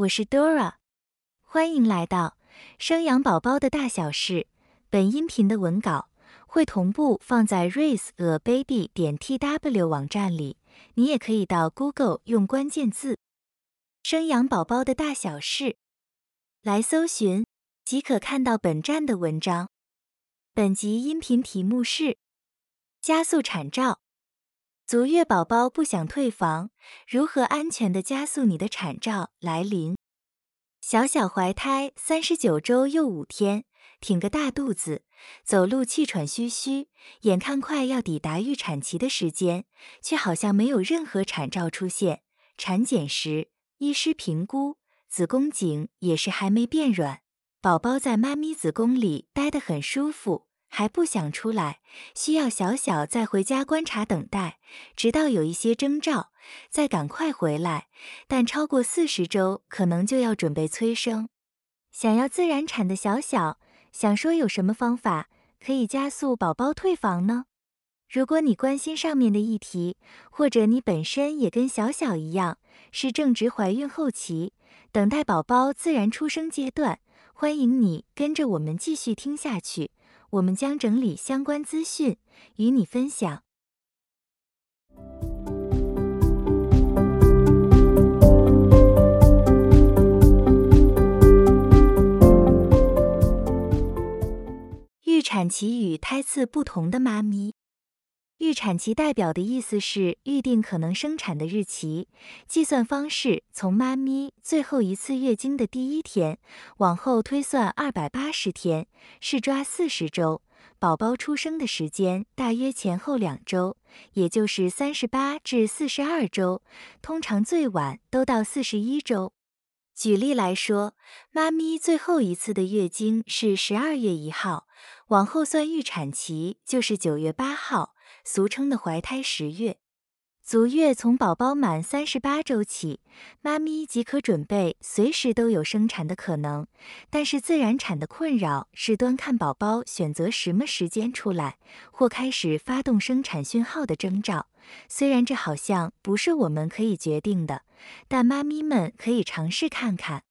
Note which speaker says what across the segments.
Speaker 1: 我是 Dora，欢迎来到生养宝宝的大小事。本音频的文稿会同步放在 raise a baby 点 tw 网站里，你也可以到 Google 用关键字“生养宝宝的大小事”来搜寻，即可看到本站的文章。本集音频题目是加速产兆。足月宝宝不想退房，如何安全的加速你的产兆来临？小小怀胎三十九周又五天，挺个大肚子，走路气喘吁吁，眼看快要抵达预产期的时间，却好像没有任何产兆出现。产检时，医师评估子宫颈也是还没变软，宝宝在妈咪子宫里待得很舒服。还不想出来，需要小小再回家观察等待，直到有一些征兆，再赶快回来。但超过四十周，可能就要准备催生。想要自然产的小小，想说有什么方法可以加速宝宝退房呢？如果你关心上面的议题，或者你本身也跟小小一样是正值怀孕后期，等待宝宝自然出生阶段，欢迎你跟着我们继续听下去。我们将整理相关资讯与你分享。预产期与胎次不同的妈咪。预产期代表的意思是预定可能生产的日期，计算方式从妈咪最后一次月经的第一天往后推算二百八十天，是抓四十周，宝宝出生的时间大约前后两周，也就是三十八至四十二周，通常最晚都到四十一周。举例来说，妈咪最后一次的月经是十二月一号，往后算预产期就是九月八号。俗称的怀胎十月，足月从宝宝满三十八周起，妈咪即可准备，随时都有生产的可能。但是自然产的困扰是端看宝宝选择什么时间出来，或开始发动生产讯号的征兆。虽然这好像不是我们可以决定的，但妈咪们可以尝试看看。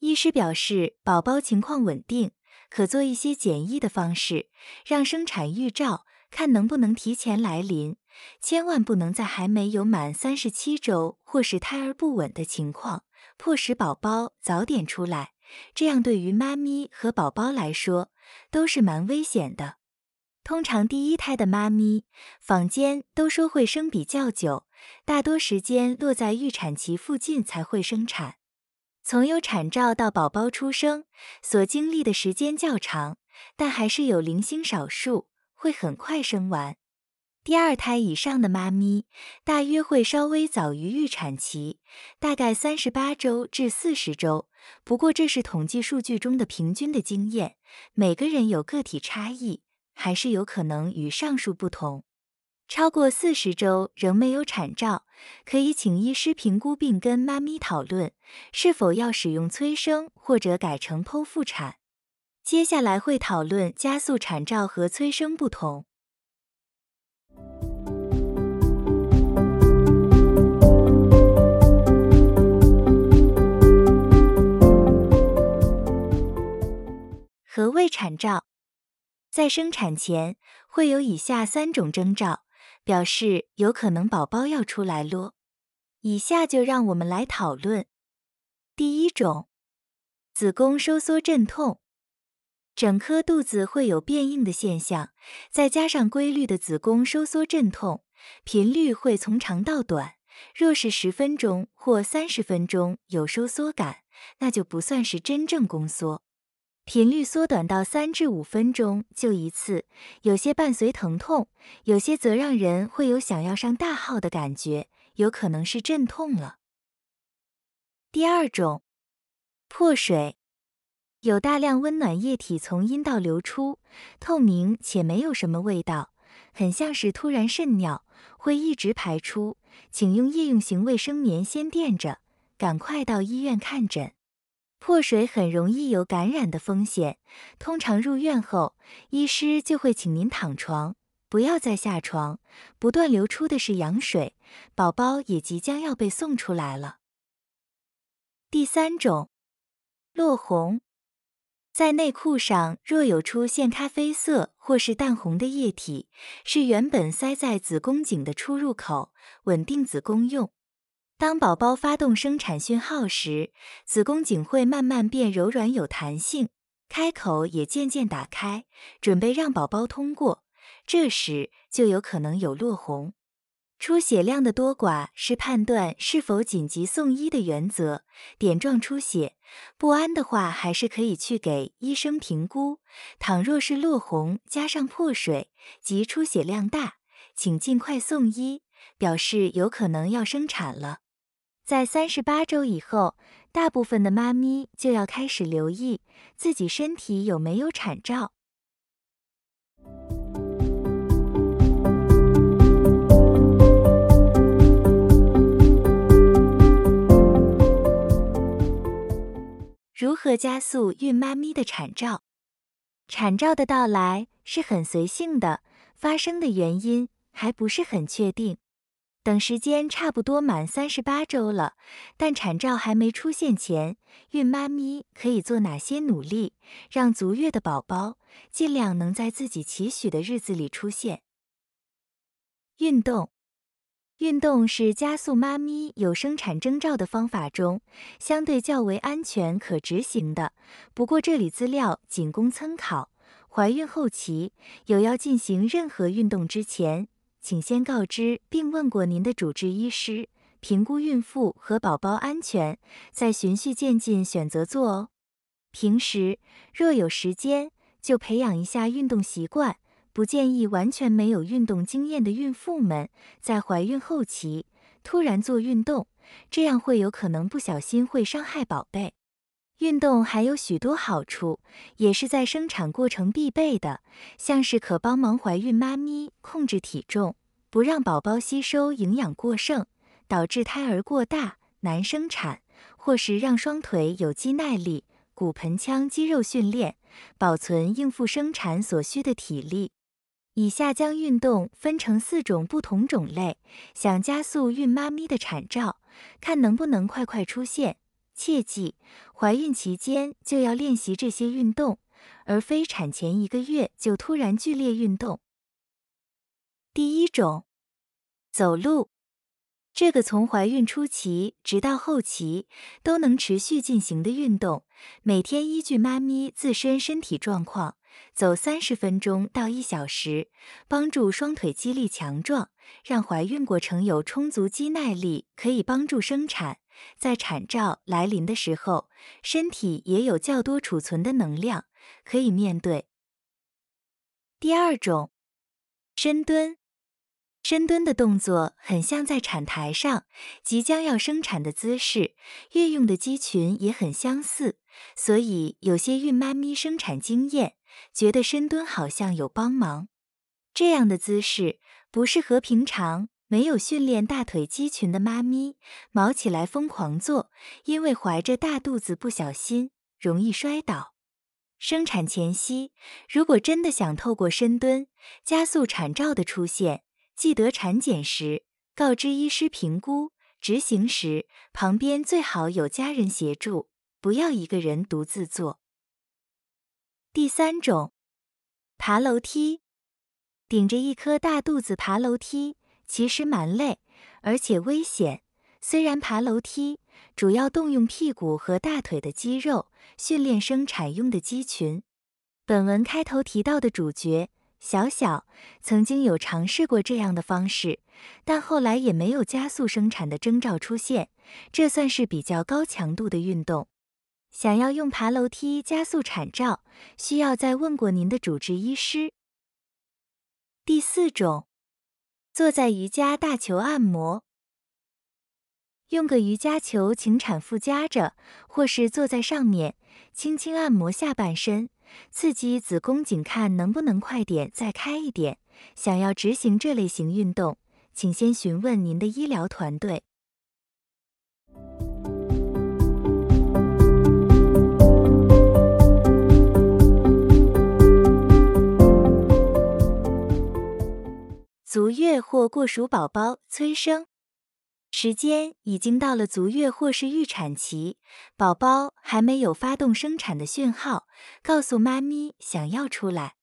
Speaker 1: 医师表示，宝宝情况稳定，可做一些简易的方式，让生产预兆。看能不能提前来临，千万不能在还没有满三十七周或是胎儿不稳的情况，迫使宝宝早点出来。这样对于妈咪和宝宝来说都是蛮危险的。通常第一胎的妈咪，坊间都说会生比较久，大多时间落在预产期附近才会生产。从有产兆到宝宝出生，所经历的时间较长，但还是有零星少数。会很快生完，第二胎以上的妈咪大约会稍微早于预产期，大概三十八周至四十周。不过这是统计数据中的平均的经验，每个人有个体差异，还是有可能与上述不同。超过四十周仍没有产兆，可以请医师评估并跟妈咪讨论是否要使用催生或者改成剖腹产。接下来会讨论加速产兆和催生不同。何谓产兆？在生产前会有以下三种征兆，表示有可能宝宝要出来咯。以下就让我们来讨论。第一种，子宫收缩阵痛。整颗肚子会有变硬的现象，再加上规律的子宫收缩阵痛，频率会从长到短。若是十分钟或三十分钟有收缩感，那就不算是真正宫缩。频率缩短到三至五分钟就一次，有些伴随疼痛，有些则让人会有想要上大号的感觉，有可能是阵痛了。第二种，破水。有大量温暖液体从阴道流出，透明且没有什么味道，很像是突然渗尿，会一直排出，请用夜用型卫生棉先垫着，赶快到医院看诊。破水很容易有感染的风险，通常入院后，医师就会请您躺床，不要再下床。不断流出的是羊水，宝宝也即将要被送出来了。第三种，落红，在内裤上若有出现咖啡色或是淡红的液体，是原本塞在子宫颈的出入口，稳定子宫用。当宝宝发动生产讯号时，子宫颈会慢慢变柔软有弹性，开口也渐渐打开，准备让宝宝通过。这时就有可能有落红。出血量的多寡是判断是否紧急送医的原则。点状出血不安的话，还是可以去给医生评估。倘若是落红加上破水及出血量大，请尽快送医，表示有可能要生产了。在三十八周以后，大部分的妈咪就要开始留意自己身体有没有产兆。如何加速孕妈咪的产兆？产兆的到来是很随性的，发生的原因还不是很确定。等时间差不多满三十八周了，但产兆还没出现前，孕妈咪可以做哪些努力，让足月的宝宝尽量能在自己期许的日子里出现？运动，运动是加速妈咪有生产征兆的方法中相对较为安全可执行的。不过这里资料仅供参考。怀孕后期有要进行任何运动之前。请先告知并问过您的主治医师，评估孕妇和宝宝安全，再循序渐进选择做哦。平时若有时间，就培养一下运动习惯。不建议完全没有运动经验的孕妇们在怀孕后期突然做运动，这样会有可能不小心会伤害宝贝。运动还有许多好处，也是在生产过程必备的，像是可帮忙怀孕妈咪控制体重，不让宝宝吸收营养过剩，导致胎儿过大难生产，或是让双腿有肌耐力、骨盆腔肌肉训练，保存应付生产所需的体力。以下将运动分成四种不同种类，想加速孕妈咪的产兆，看能不能快快出现。切记，怀孕期间就要练习这些运动，而非产前一个月就突然剧烈运动。第一种，走路，这个从怀孕初期直到后期都能持续进行的运动，每天依据妈咪自身身体状况，走三十分钟到一小时，帮助双腿肌力强壮，让怀孕过程有充足肌耐力，可以帮助生产。在产兆来临的时候，身体也有较多储存的能量，可以面对。第二种，深蹲。深蹲的动作很像在产台上即将要生产的姿势，运用的肌群也很相似，所以有些孕妈咪生产经验觉得深蹲好像有帮忙。这样的姿势不适合平常。没有训练大腿肌群的妈咪，毛起来疯狂做，因为怀着大肚子不小心容易摔倒。生产前夕，如果真的想透过深蹲加速产兆的出现，记得产检时告知医师评估，执行时旁边最好有家人协助，不要一个人独自做。第三种，爬楼梯，顶着一颗大肚子爬楼梯。其实蛮累，而且危险。虽然爬楼梯主要动用屁股和大腿的肌肉训练生产用的肌群，本文开头提到的主角小小曾经有尝试过这样的方式，但后来也没有加速生产的征兆出现。这算是比较高强度的运动。想要用爬楼梯加速产兆，需要再问过您的主治医师。第四种。坐在瑜伽大球按摩，用个瑜伽球请产妇夹着，或是坐在上面，轻轻按摩下半身，刺激子宫颈，看能不能快点再开一点。想要执行这类型运动，请先询问您的医疗团队。足月或过熟宝宝催生。时间已经到了足月或是预产期，宝宝还没有发动生产的讯号，告诉妈咪想要出来。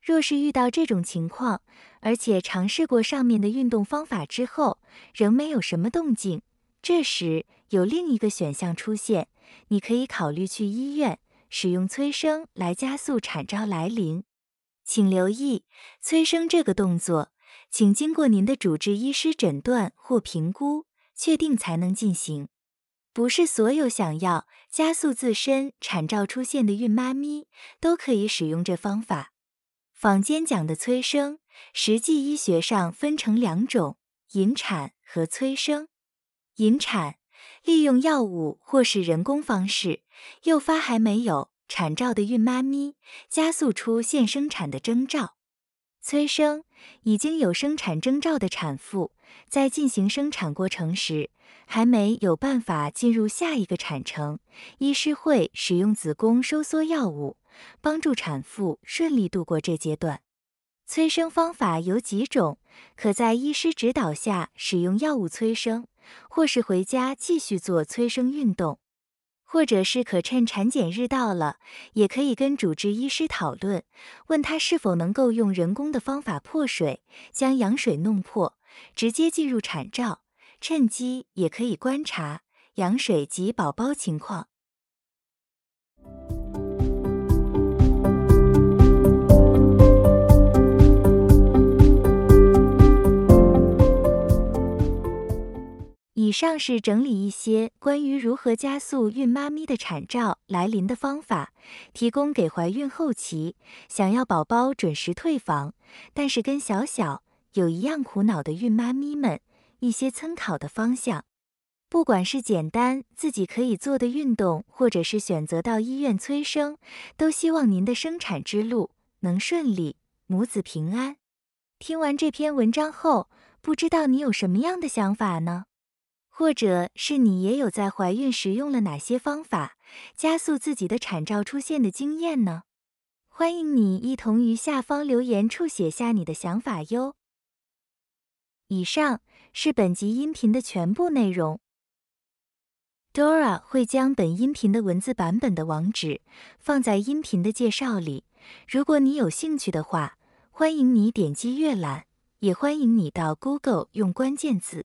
Speaker 1: 若是遇到这种情况，而且尝试过上面的运动方法之后，仍没有什么动静，这时有另一个选项出现，你可以考虑去医院使用催生来加速产兆来临。请留意，催生这个动作。请经过您的主治医师诊断或评估，确定才能进行。不是所有想要加速自身产兆出现的孕妈咪都可以使用这方法。坊间讲的催生，实际医学上分成两种：引产和催生。引产利用药物或是人工方式，诱发还没有产兆的孕妈咪，加速出现生产的征兆。催生已经有生产征兆的产妇，在进行生产过程时，还没有办法进入下一个产程，医师会使用子宫收缩药物，帮助产妇顺利度过这阶段。催生方法有几种，可在医师指导下使用药物催生，或是回家继续做催生运动。或者是可趁产检日到了，也可以跟主治医师讨论，问他是否能够用人工的方法破水，将羊水弄破，直接进入产兆，趁机也可以观察羊水及宝宝情况。上是整理一些关于如何加速孕妈咪的产兆来临的方法，提供给怀孕后期想要宝宝准时退房，但是跟小小有一样苦恼的孕妈咪们一些参考的方向。不管是简单自己可以做的运动，或者是选择到医院催生，都希望您的生产之路能顺利，母子平安。听完这篇文章后，不知道你有什么样的想法呢？或者是你也有在怀孕时用了哪些方法加速自己的产兆出现的经验呢？欢迎你一同于下方留言处写下你的想法哟。以上是本集音频的全部内容。Dora 会将本音频的文字版本的网址放在音频的介绍里，如果你有兴趣的话，欢迎你点击阅览，也欢迎你到 Google 用关键字。